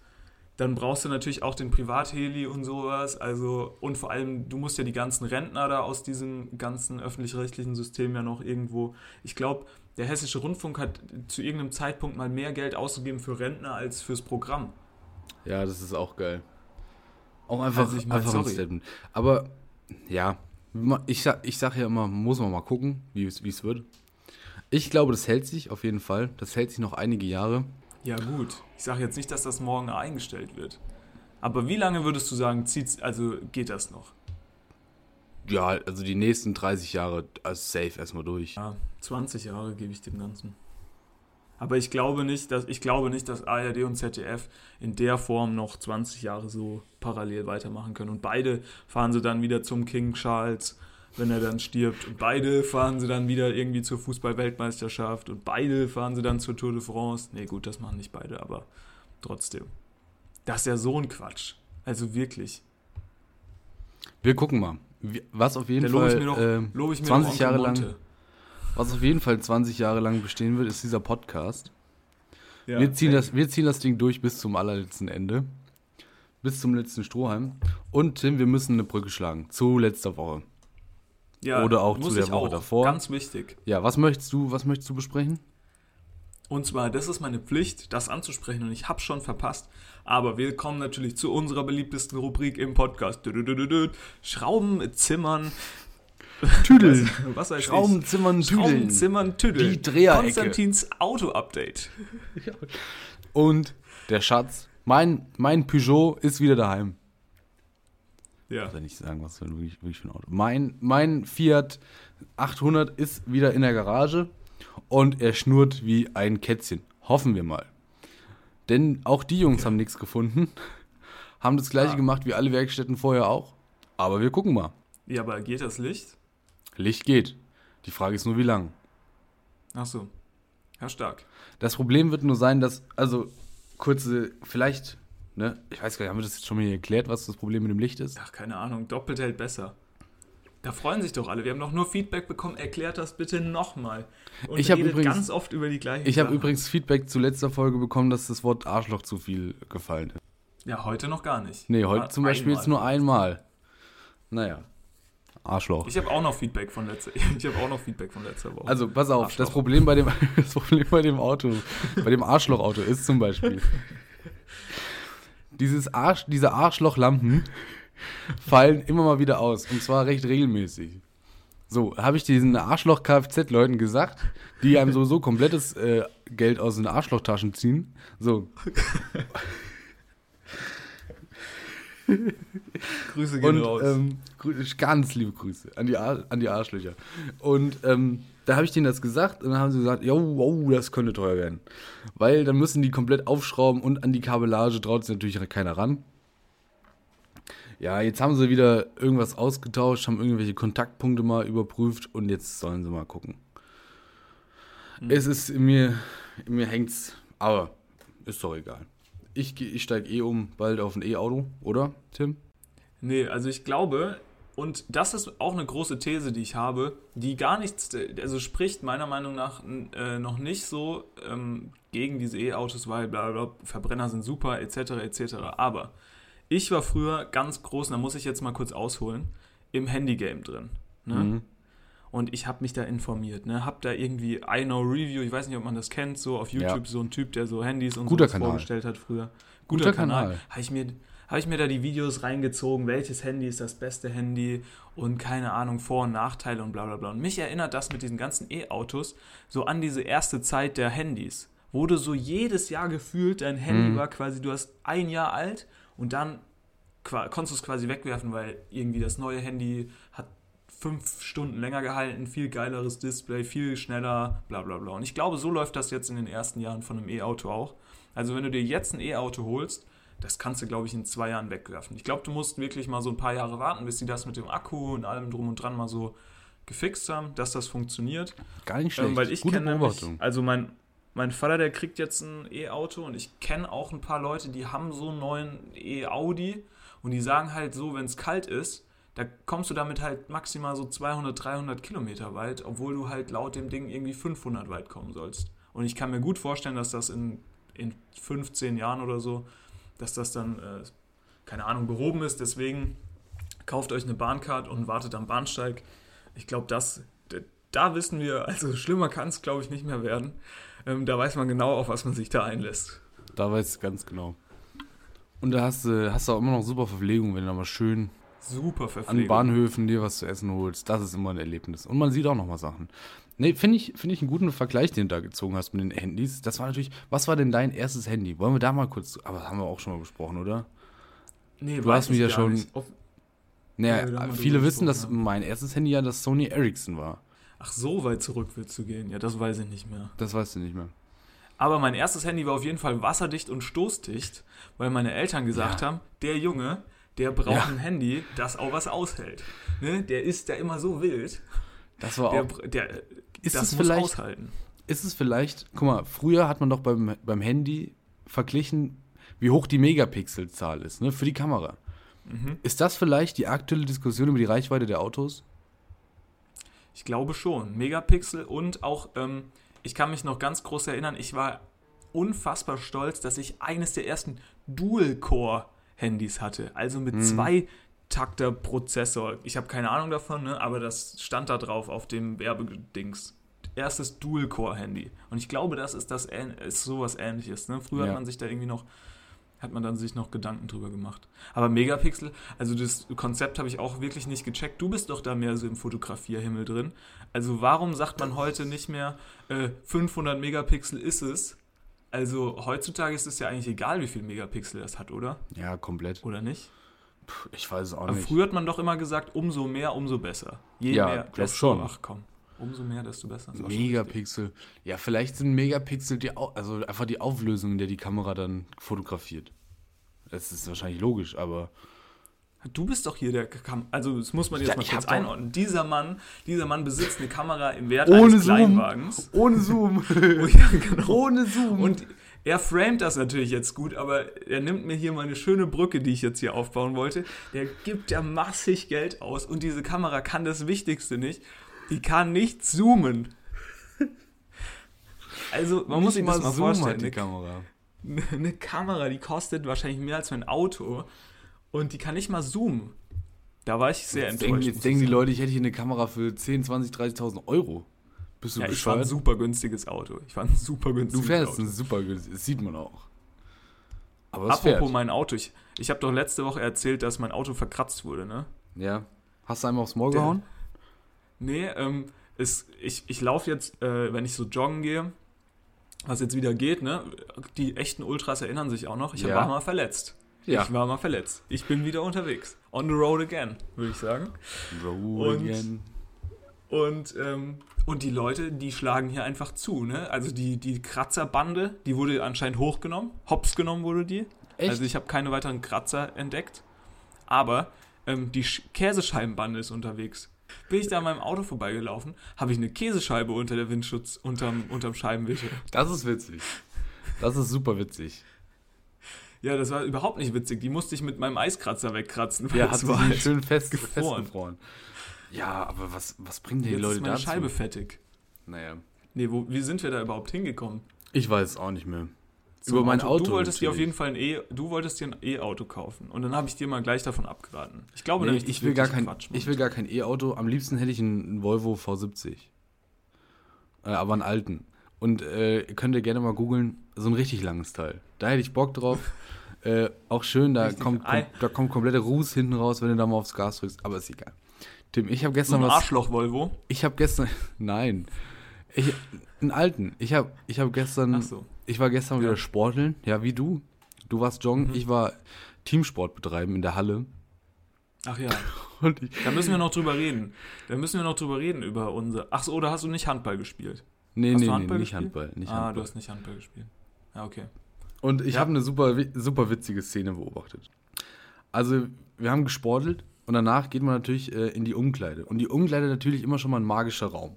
dann brauchst du natürlich auch den Privatheli und sowas. Also, und vor allem, du musst ja die ganzen Rentner da aus diesem ganzen öffentlich-rechtlichen System ja noch irgendwo. Ich glaube, der Hessische Rundfunk hat zu irgendeinem Zeitpunkt mal mehr Geld ausgegeben für Rentner als fürs Programm. Ja, das ist auch geil. Auch einfach, Also ich mein, einfach ein. Statement. Aber ja, ich sag, ich sag ja immer, muss man mal gucken, wie es, wird. Ich glaube, das hält sich auf jeden Fall. Das hält sich noch einige Jahre. Ja, gut. Ich sage jetzt nicht, dass das morgen eingestellt wird. Aber wie lange würdest du sagen, zieht's, also geht das noch? Ja, also die nächsten 30 Jahre also safe erstmal durch. Ja, 20 Jahre gebe ich dem Ganzen. Aber ich glaube nicht, dass ich glaube nicht, dass ARD und ZDF in der Form noch 20 Jahre so parallel weitermachen können. Und beide fahren sie dann wieder zum King Charles, wenn er dann stirbt. Und beide fahren sie dann wieder irgendwie zur Fußball-Weltmeisterschaft. Und beide fahren sie dann zur Tour de France. Nee, gut, das machen nicht beide, aber trotzdem. Das ist ja so ein Quatsch. Also wirklich. Wir gucken mal. Was auf jeden Da lobe Fall ich mir doch, ähm, lobe ich mir 20 doch Jahre lang, Monte. Was auf jeden Fall 20 Jahre lang bestehen wird, ist dieser Podcast. Ja. Wir, ziehen das, wir ziehen das Ding durch bis zum allerletzten Ende. Bis zum letzten Strohhalm. Und Tim, wir müssen eine Brücke schlagen. Zu letzter Woche. Ja, Oder auch zu der Woche auch. davor. Ganz wichtig. Ja, was möchtest du, was möchtest du besprechen? Und zwar, das ist meine Pflicht, das anzusprechen und ich habe schon verpasst. Aber wir kommen natürlich zu unserer beliebtesten Rubrik im Podcast. Schrauben, Zimmern. Tüdeln. Was, was weiß Schrauben, Zimmern, ich? Tüdeln. Zimmern, Tüdeln. Die Dreherecke. Konstantins Auto-Update. Und der Schatz. Mein, mein Peugeot ist wieder daheim. Ja. Ich kann nicht sagen, was für ein, wirklich, wirklich für ein Auto. Mein, mein Fiat 800 ist wieder in der Garage und er schnurrt wie ein Kätzchen. Hoffen wir mal. Denn auch die Jungs haben nichts gefunden. Haben das gleiche Ah. gemacht wie alle Werkstätten vorher auch. Aber wir gucken mal. ja, aber geht das Licht? Licht geht. Die Frage ist nur, wie lang. Ach so. Ja, stark. Das Problem wird nur sein, dass, also, kurze, vielleicht, ne, ich weiß gar nicht, haben wir das jetzt schon mal hier erklärt, was das Problem mit dem Licht ist? Ach, keine Ahnung. Doppelt hält besser. Da freuen sich doch alle. Wir haben doch nur Feedback bekommen. Erklärt das bitte nochmal. Und Ich redet übrigens- ganz oft über die gleichen Ich habe übrigens Feedback zu letzter Folge bekommen, dass das Wort Arschloch zu viel gefallen ist. Ja, heute noch gar nicht. Nee, heute Ja, zum Beispiel jetzt einmal. nur einmal. Naja. Arschloch. Ich habe auch noch Feedback von letzter Ich habe auch noch Feedback von letzter Woche. Also, pass auf, Arschloch. das Problem bei dem, das Problem bei dem Auto, bei dem Arschlochauto ist zum Beispiel, dieses Arsch, diese Arschlochlampen fallen immer mal wieder aus. Und zwar recht regelmäßig. So, habe ich diesen Arschloch-Kfz-Leuten gesagt, die einem so, so komplettes äh, Geld aus den Arschlochtaschen ziehen. So, Grüße gehen Und raus. ähm, ganz liebe Grüße an die, Ar an die Arschlöcher. Und ähm, da habe ich denen das gesagt und dann haben sie gesagt, jo, wow, das könnte teuer werden. Weil dann müssen die komplett aufschrauben und an die Kabellage traut sich natürlich keiner ran. Ja, jetzt haben sie wieder irgendwas ausgetauscht, haben irgendwelche Kontaktpunkte mal überprüft und jetzt sollen sie mal gucken. Hm. Es ist in mir, in mir hängt's, aber ist doch egal. Ich, ich steige eh um bald auf ein E-Auto, oder, Tim? nee, also ich glaube, und das ist auch eine große These, die ich habe, die gar nichts, also spricht meiner Meinung nach äh, noch nicht so ähm, gegen diese E-Autos, weil bla, bla, Verbrenner sind super, etc., etc. Aber ich war früher ganz groß, und da muss ich jetzt mal kurz ausholen, im Handygame drin. Ne? Mhm. Und ich habe mich da informiert, ne? Hab da irgendwie I Know Review, ich weiß nicht, ob man das kennt, so auf YouTube, Ja. so ein Typ, der so Handys und Guter so Kanal. vorgestellt hat früher. Guter Kanal. Habe ich, mir, ich mir da die Videos reingezogen, welches Handy ist das beste Handy und keine Ahnung, Vor- und Nachteile und bla bla bla. Und mich erinnert das mit diesen ganzen E-Autos so an diese erste Zeit der Handys. Wo du so jedes Jahr gefühlt, dein Handy Mhm. war quasi, du hast ein Jahr alt und dann konntest du es quasi wegwerfen, weil irgendwie das neue Handy hat fünf Stunden länger gehalten, viel geileres Display, viel schneller, bla bla bla. Und ich glaube, so läuft das jetzt in den ersten Jahren von einem E-Auto auch. Also wenn du dir jetzt ein E-Auto holst, das kannst du, glaube ich, in zwei Jahren wegwerfen. Ich glaube, du musst wirklich mal so ein paar Jahre warten, bis sie das mit dem Akku und allem drum und dran mal so gefixt haben, dass das funktioniert. Gar nicht schlecht. Ähm, weil ich Gute kenne nämlich, also mein, mein Vater, der kriegt jetzt ein E-Auto und ich kenne auch ein paar Leute, die haben so einen neuen E-Audi und die sagen halt so, wenn es kalt ist, da kommst du damit halt maximal so 200, 300 Kilometer weit, obwohl du halt laut dem Ding irgendwie 500 weit kommen sollst. Und ich kann mir gut vorstellen, dass das in, in 15 Jahren oder so, dass das dann, äh, keine Ahnung, behoben ist. Deswegen kauft euch eine Bahncard und wartet am Bahnsteig. Ich glaube, das, da wissen wir, also schlimmer kann es, glaube ich, nicht mehr werden. Ähm, da weiß man genau, auf was man sich da einlässt. Da weiß ich ganz genau. Und da hast du, hast du auch immer noch super Verpflegung, wenn du da mal schön Super an Verpflegung. Bahnhöfen dir was zu essen holst. Das ist immer ein Erlebnis. Und man sieht auch noch mal Sachen. Nee, finde ich, find ich einen guten Vergleich, den du da gezogen hast mit den Handys. Das war natürlich, was war denn dein erstes Handy? Wollen wir da mal kurz, aber haben wir auch schon mal besprochen, oder? Nee, Du hast mich ich ja schon- nicht. Auf- Naja, Ja, haben viele wissen, dass gesprochen, mein erstes Handy ja das Sony Ericsson war. Ach, so weit zurück willst du gehen. Ja, das weiß ich nicht mehr. Das weißt du nicht mehr. Aber mein erstes Handy war auf jeden Fall wasserdicht und stoßdicht, weil meine Eltern gesagt Ja. haben, der Junge, der braucht Ja. ein Handy, das auch was aushält. Ne? Der ist da immer so wild. Das war Der, auch. der, Ist das es muss vielleicht- aushalten. Ist es vielleicht, guck mal, früher hat man doch beim, beim Handy verglichen, wie hoch die Megapixelzahl ist, ne, für die Kamera. Mhm. Ist das vielleicht die aktuelle Diskussion über die Reichweite der Autos? Ich glaube schon. Megapixel und auch, ähm, ich kann mich noch ganz groß erinnern, ich war unfassbar stolz, dass ich eines der ersten Dual-Core-Handys hatte. Also mit zwei Takter-Prozessor. Ich habe keine Ahnung davon, ne? aber das stand da drauf auf dem Werbedings. Erstes Dual-Core-Handy. Und ich glaube, das ist, das, ist sowas ähnliches. Ne? Früher Ja. hat man sich da irgendwie noch hat man dann sich noch Gedanken drüber gemacht. Aber Megapixel, also das Konzept habe ich auch wirklich nicht gecheckt. Du bist doch da mehr so im Fotografierhimmel drin. Also warum sagt man heute nicht mehr, äh, 500 Megapixel ist es? Also heutzutage ist es ja eigentlich egal, wie viel Megapixel das hat, oder? Ja, komplett. Oder nicht? Puh, Ich weiß es auch Aber nicht. früher hat man doch immer gesagt, umso mehr, umso besser. Je Ja, mehr, desto, schon. ach komm, umso mehr, desto besser. Megapixel. Ja, vielleicht sind Megapixel die, Au- also einfach die Auflösung, in der die Kamera dann fotografiert. Das ist wahrscheinlich logisch, aber. Du bist doch hier der Kam also das muss man jetzt Ja, mal kurz einordnen. Dieser Mann, dieser Mann besitzt eine Kamera im Wert ohne eines Zoom. Kleinwagens. Ohne Zoom. Oh, ja, genau. ohne Zoom. Und er framet das natürlich jetzt gut, aber er nimmt mir hier meine schöne Brücke, die ich jetzt hier aufbauen wollte. Der gibt ja massig Geld aus und diese Kamera kann das Wichtigste nicht. Die kann nicht zoomen. Also, man muss sich das mal hat vorstellen. die Eine, Kamera. eine Kamera, die kostet wahrscheinlich mehr als mein Auto und die kann nicht mal zoomen. Da war ich sehr Jetzt enttäuscht. denken, jetzt denken die. Leute, ich hätte hier eine Kamera für 10, 20, 30.000 Euro. Bist du Ja, ich war ein bescheuert? super günstiges Auto. Ich war ein super Du günstiges fährst Auto. ein super günstig, das sieht man auch. Aber Apropos fährt. mein Auto. Ich, ich habe doch letzte Woche erzählt, dass mein Auto verkratzt wurde, ne? Ja. Hast du einmal aufs Maul Der- gehauen? Nee, ähm, ist, ich, ich laufe jetzt, äh, wenn ich so joggen gehe, was jetzt wieder geht, ne? Die echten Ultras erinnern sich auch noch. Ich Ja. war mal verletzt. Ich war mal verletzt. Ich bin wieder unterwegs. On the road again, würde ich sagen. Roll Und- again. Und, ähm, und die Leute, die schlagen hier einfach zu, ne? Also die, die Kratzerbande, die wurde anscheinend hochgenommen. Hops genommen wurde die. Echt? Also ich habe keine weiteren Kratzer entdeckt. Aber ähm, die Sch Käsescheibenbande ist unterwegs. Bin ich da an meinem Auto vorbeigelaufen, habe ich eine Käsescheibe unter der Windschutz, unterm, unterm Scheibenwischer. Das ist witzig. Das ist super witzig. Ja, das war überhaupt nicht witzig. Die musste ich mit meinem Eiskratzer wegkratzen. Ja, hat war halt- schön fest, gefroren. festgefroren. Ja, aber was, was bringen die Jetzt Leute ist meine dazu? Scheibe fettig. Naja. Nee, wo, wie sind wir da überhaupt hingekommen? Ich weiß es auch nicht mehr. Zum über mein Auto. Du wolltest dir auf natürlich. jeden Fall ein E, du wolltest dir ein E-Auto kaufen und dann habe ich dir mal gleich davon abgeraten. Ich glaube Nee, nämlich, ich will gar kein, Quatsch, ich will gar kein E-Auto. Am liebsten hätte ich einen, einen Volvo V70. Äh, aber einen alten. Und äh, könnt ihr gerne mal googeln, so ein richtig langes Teil. Da hätte ich Bock drauf. äh, auch schön, da Richtig kommt, da kommt komplette Ruß hinten raus, wenn du da mal aufs Gas drückst. Aber ist egal. Tim, ich habe so gestern ein was. Arschloch Volvo. Ich habe gestern. Nein. Ich, einen alten. Ich habe ich hab gestern. Ach so. Ich war gestern Ja. wieder sporteln. Ja, wie du. Du warst joggen. Mhm. Ich war Teamsport betreiben in der Halle. Ach ja, Und ich, da müssen wir noch drüber reden. Da müssen wir noch drüber reden über unser. Ach so, oder hast du nicht Handball gespielt? Nee, Hast nee, du nee, Handball nicht gespielt? Handball. Nicht ah, Handball. du hast nicht Handball gespielt. Ja, okay. Und ich Ja. habe eine super, super witzige Szene beobachtet. Also, wir haben gesportelt und danach geht man natürlich äh, in die Umkleide. Und die Umkleide natürlich immer schon mal ein magischer Raum.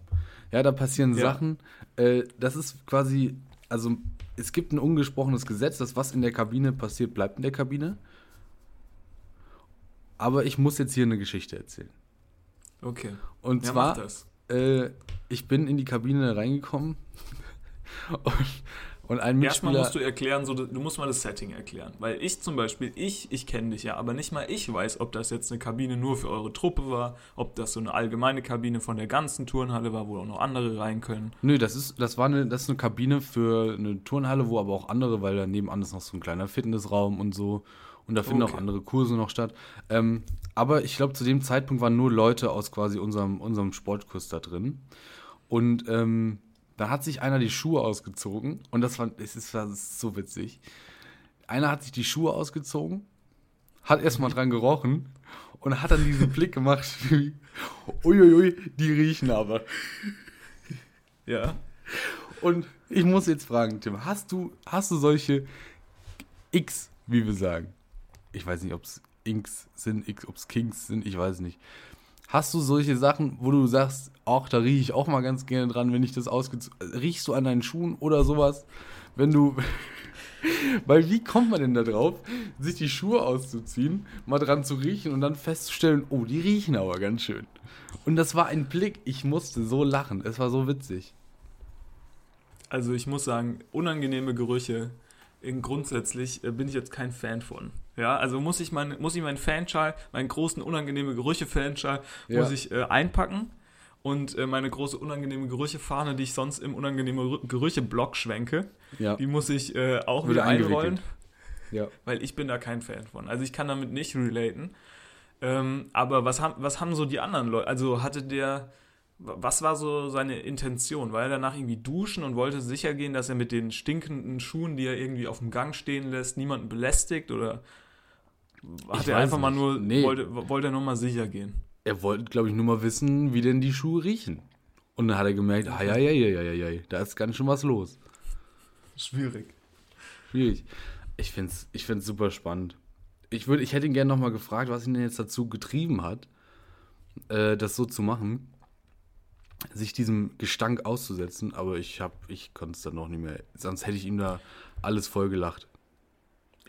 Ja, da passieren Ja. Sachen. Äh, das ist quasi, also es gibt ein ungesprochenes Gesetz, dass was in der Kabine passiert, bleibt in der Kabine. Aber ich muss jetzt hier eine Geschichte erzählen. Okay. Und Ja, zwar. Äh, ich bin in die Kabine reingekommen und, und ein Erstmal Mitspieler... musst du erklären, so, du musst mal das Setting erklären. Weil ich zum Beispiel, ich, ich kenne dich ja, aber nicht mal ich weiß, ob das jetzt eine Kabine nur für eure Truppe war, ob das so eine allgemeine Kabine von der ganzen Turnhalle war, wo auch noch andere rein können. Nö, das ist, das war eine, das ist eine Kabine für eine Turnhalle, wo aber auch andere, weil da nebenan ist noch so ein kleiner Fitnessraum und so. Und da finden Okay. auch andere Kurse noch statt. Ähm, aber ich glaube, zu dem Zeitpunkt waren nur Leute aus quasi unserem, unserem Sportkurs da drin. Und ähm, da hat sich einer die Schuhe ausgezogen. Und das war, es ist, das ist so witzig. Einer hat sich die Schuhe ausgezogen, hat erstmal dran gerochen und hat dann diesen Blick gemacht wie, uiuiui, die riechen aber. Ja. Und ich muss jetzt fragen, Tim, hast du, hast du solche X, wie wir sagen? Ich weiß nicht, ob es Inks sind, ob es Kings sind, ich weiß nicht. Hast du solche Sachen, wo du sagst, ach, da rieche ich auch mal ganz gerne dran, wenn ich das ausgezogen Riechst du an deinen Schuhen oder sowas, wenn du. Weil wie kommt man denn da drauf, sich die Schuhe auszuziehen, mal dran zu riechen und dann festzustellen, oh, die riechen aber ganz schön. Und das war ein Blick, ich musste so lachen, es war so witzig. Also ich muss sagen, unangenehme Gerüche, grundsätzlich äh, bin ich jetzt kein Fan von. Ja, also muss ich, mein, muss ich meinen Fanschal, meinen großen unangenehme Gerüche-Fanschal, Ja. muss ich äh, einpacken und äh, meine große unangenehme Gerüche-Fahne, die ich sonst im unangenehme Gerü- Gerüche-Block schwenke, Ja. die muss ich äh, auch wieder eingewickelt. einrollen, Ja. weil ich bin da kein Fan von. Also ich kann damit nicht relaten. Ähm, aber was haben, was haben so die anderen Leute? Also hatte der, was war so seine Intention? War er danach irgendwie duschen und wollte sicher gehen, dass er mit den stinkenden Schuhen, die er irgendwie auf dem Gang stehen lässt, niemanden belästigt? Oder hat Ich er einfach mal nicht. nur, Nee. wollte, wollte er nur mal sicher gehen? Er wollte, glaube ich, nur mal wissen, wie denn die Schuhe riechen. Und dann hat er gemerkt, ja, ja, ja, ja, ja, ja, da ist ganz schön was los. Schwierig. Schwierig. Ich finde es ich find's super spannend. Ich, würd, ich hätte ihn gerne nochmal gefragt, was ihn denn jetzt dazu getrieben hat, äh, das so zu machen, sich diesem Gestank auszusetzen, aber ich, hab- ich konnte es dann noch nicht mehr. Sonst hätte ich ihm da alles voll gelacht.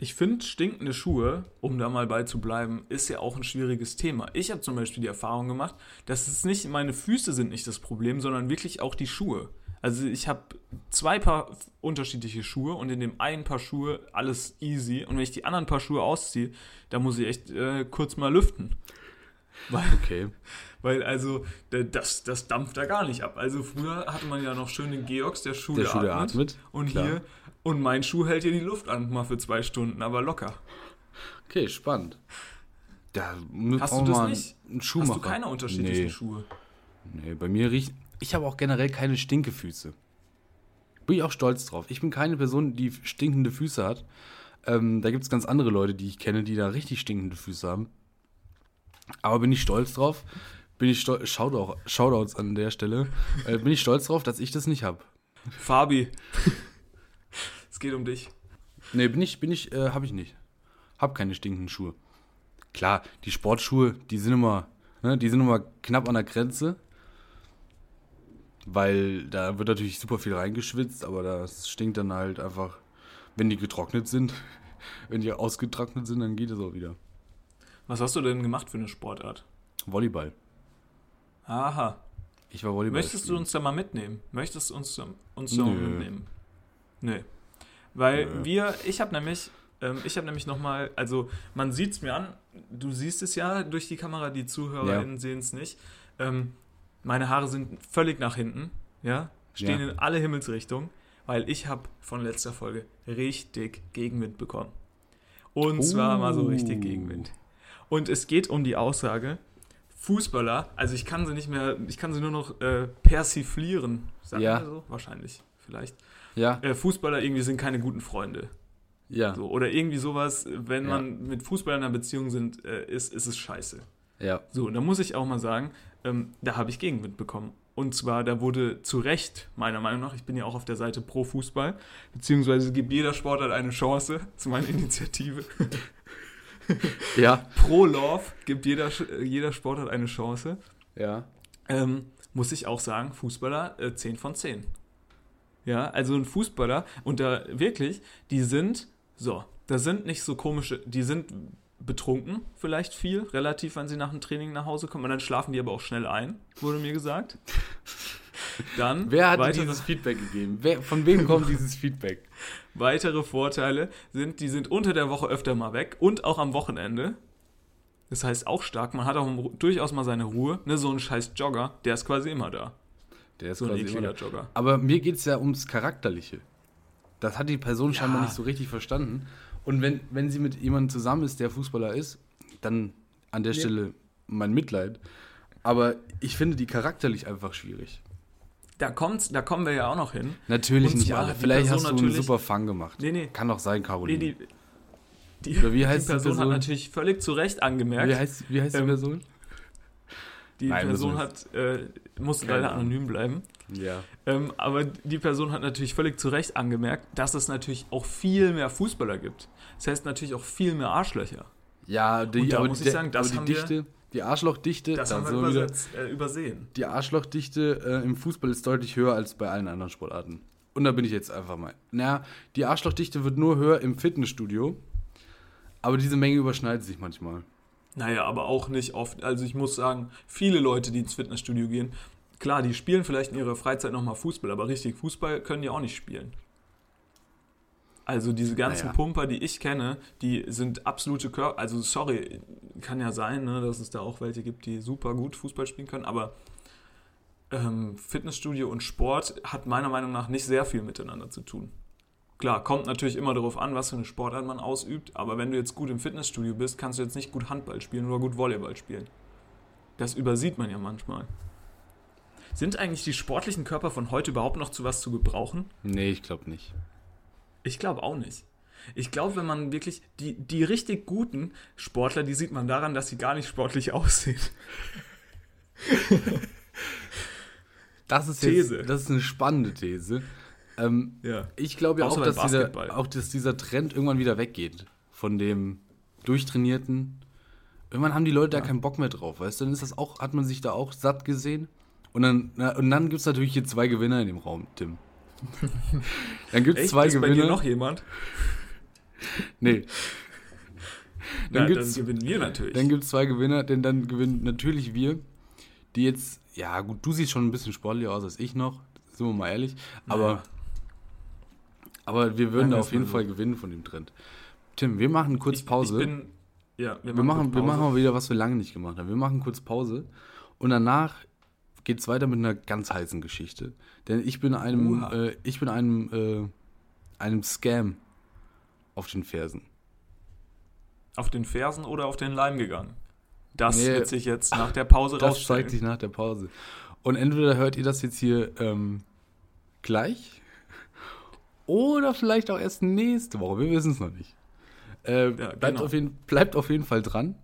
Ich finde, stinkende Schuhe, um da mal bei zu bleiben, ist ja auch ein schwieriges Thema. Ich habe zum Beispiel die Erfahrung gemacht, dass es nicht meine Füße sind nicht das Problem, sondern wirklich auch die Schuhe. Also ich habe zwei Paar unterschiedliche Schuhe und in dem einen Paar Schuhe alles easy und wenn ich die anderen Paar Schuhe ausziehe, da muss ich echt äh, kurz mal lüften. Weil, Okay. weil also das, das dampft da gar nicht ab. Also früher hatte man ja noch schön den Georgs, der Schuh, Der der, Schuh, der atmet. atmet, Und klar. hier, und mein Schuh hält hier die Luft an, mal für zwei Stunden, aber locker. Okay, spannend. Da Hast du das nicht? Einen Hast Schuhmacher. du keine unterschiedlichen nee, Schuhe? Nee, bei mir riecht. Ich habe auch generell keine Stinkefüße. Bin ich auch stolz drauf. Ich bin keine Person, die stinkende Füße hat. Ähm, da gibt es ganz andere Leute, die ich kenne, die da richtig stinkende Füße haben. Aber bin ich stolz drauf. Bin ich stolz. Shoutout, Shoutouts an der Stelle. Äh, bin ich stolz drauf, dass ich das nicht habe. Fabi. Es geht um dich. Nee, bin ich, bin ich, äh, habe ich nicht. Hab keine stinkenden Schuhe. Klar, die Sportschuhe, die sind immer, ne, die sind immer knapp an der Grenze. Weil da wird natürlich super viel reingeschwitzt, aber das stinkt dann halt einfach, wenn die getrocknet sind. Wenn die ausgetrocknet sind, dann geht es auch wieder. Was hast du denn gemacht für eine Sportart? Volleyball. Aha. Ich war Volleyball. Möchtest du spielen. uns da mal mitnehmen? Möchtest du uns, uns da mal mitnehmen? Nee. Weil Nö. wir, ich habe nämlich, ähm, ich habe nämlich nochmal, also man sieht es mir an, du siehst es ja durch die Kamera, die ZuhörerInnen sehen es nicht. Ähm, meine Haare sind völlig nach hinten, ja, stehen Ja. in alle Himmelsrichtungen, weil ich habe von letzter Folge richtig Gegenwind bekommen. Und zwar mal so richtig Oh. Gegenwind. Und es geht um die Aussage, Fußballer, also ich kann sie nicht mehr, ich kann sie nur noch äh, persiflieren, sagt Ja. so? Wahrscheinlich, vielleicht. Ja, Äh, Fußballer irgendwie sind keine guten Freunde. ja, So, oder irgendwie sowas, wenn Ja. man mit Fußballern in einer Beziehung sind, äh, ist, ist es scheiße. ja. So, und da muss ich auch mal sagen, ähm, da habe ich Gegenwind bekommen. Und zwar, da wurde zu Recht, meiner Meinung nach, ich bin ja auch auf der Seite pro Fußball, beziehungsweise gibt jeder Sportart eine Chance, zu meiner Initiative. Ja, Pro Love gibt jeder, jeder Sportart eine Chance. ja. Ähm, muss ich auch sagen, Fußballer äh, 10 von 10. Ja, also ein Fußballer, und da wirklich, die sind, so, da sind nicht so komische, die sind betrunken vielleicht viel, relativ, wenn sie nach dem Training nach Hause kommen, und dann schlafen die aber auch schnell ein, wurde mir gesagt. Dann Wer hat weitere, dieses Feedback gegeben? Wer, von wem kommt dieses Feedback? weitere Vorteile sind, die sind unter der Woche öfter mal weg und auch am Wochenende. Das heißt auch stark, man hat auch durchaus mal seine Ruhe. Ne, so ein scheiß Jogger, der ist quasi immer da. Der ist So ein quasi ekliger immer. Jogger. Aber mir geht es ja ums Charakterliche. Das hat die Person scheinbar Ja. nicht so richtig verstanden. Und wenn, wenn sie mit jemandem zusammen ist, der Fußballer ist, dann an der Ja. Stelle mein Mitleid. Aber ich finde die charakterlich einfach schwierig. Da, kommt's, da kommen wir ja auch noch hin. Natürlich Und nicht alle. die Vielleicht Person hast du einen super Fang gemacht. Nee, nee. Kann doch sein, Nee, Caroline. die, die, Oder wie heißt die die Person, hat Person? natürlich völlig zu Recht angemerkt. wie heißt, wie heißt die Ähm, Person? Die Nein, Person hat, äh, muss Keine leider anonym bleiben. Ja. Ähm, aber die Person hat natürlich völlig zu Recht angemerkt, dass es natürlich auch viel mehr Fußballer gibt. Das heißt natürlich auch viel mehr Arschlöcher. Ja, die, Und da muss ich sagen, das die haben wir- Dichte, die Arschlochdichte, Das da haben wir wir wieder- äh, übersehen. die Arschlochdichte äh, im Fußball ist deutlich höher als bei allen anderen Sportarten. Und da bin ich jetzt einfach mal. Naja, die Arschlochdichte wird nur höher im Fitnessstudio. Aber diese Menge überschneidet sich manchmal. Naja, aber auch nicht oft. Also ich muss sagen, viele Leute, die ins Fitnessstudio gehen, klar, die spielen vielleicht in ihrer Freizeit nochmal Fußball, aber richtig Fußball können die auch nicht spielen. Also diese ganzen Naja. Pumper, die ich kenne, die sind absolute Körper. Also sorry, kann ja sein, ne, dass es da auch welche gibt, die super gut Fußball spielen können, aber ähm, Fitnessstudio und Sport hat meiner Meinung nach nicht sehr viel miteinander zu tun. Klar, kommt natürlich immer darauf an, was für eine Sportart man ausübt, aber wenn du jetzt gut im Fitnessstudio bist, kannst du jetzt nicht gut Handball spielen oder gut Volleyball spielen. Das übersieht man ja manchmal. Sind eigentlich die sportlichen Körper von heute überhaupt noch zu was zu gebrauchen? Nee, ich glaube nicht. Ich glaube auch nicht. Ich glaube, wenn man wirklich die, die richtig guten Sportler, die sieht man daran, dass sie gar nicht sportlich aussehen. Das ist These. Jetzt, das ist eine spannende These. Ähm, Ja. ich glaube ja auch dass, dieser, auch, dass dieser Trend irgendwann wieder weggeht. Von dem Durchtrainierten. Irgendwann haben die Leute da keinen Bock mehr drauf, weißt du? Dann ist das auch, hat man sich da auch satt gesehen. Und dann, na, und dann gibt es natürlich hier zwei Gewinner in dem Raum, Tim. dann gibt es zwei ist bei Gewinner. dir noch jemand? nee. Dann, Na, gibt's- dann gewinnen wir natürlich. Dann gibt es zwei Gewinner, denn dann gewinnen natürlich wir, die jetzt, ja gut, du siehst schon ein bisschen sportlicher aus als ich noch, sind wir mal ehrlich, aber, Naja. Aber wir würden da wir auf jeden mal so. Fall gewinnen von dem Trend. Tim, wir machen kurz ich, Pause. Ich bin, ja, wir, machen, kurz wir machen mal wieder, was wir lange nicht gemacht haben. Wir machen kurz Pause und danach geht es weiter mit einer ganz heißen Geschichte. Denn ich bin einem, äh, ich bin einem, äh, einem Scam auf den Fersen. Auf den Fersen oder auf den Leim gegangen? Das Nee. wird sich jetzt nach der Pause Das zeigt sich nach der Pause. Und entweder hört ihr das jetzt hier ähm, gleich oder vielleicht auch erst nächste Woche. Wir wissen es noch nicht. Äh, Ja, bleibt, genau. auf jeden, bleibt auf jeden Fall dran.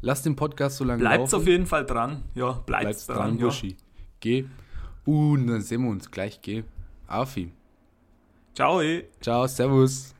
Lasst den Podcast so lange Bleibt's laufen. auf jeden Fall dran. Ja, bleibt's, Bleibt's dran. dran, ja. Buschi. Geh. Und dann sehen wir uns gleich. Geh. Afi. Ciao. eh. Ciao, servus.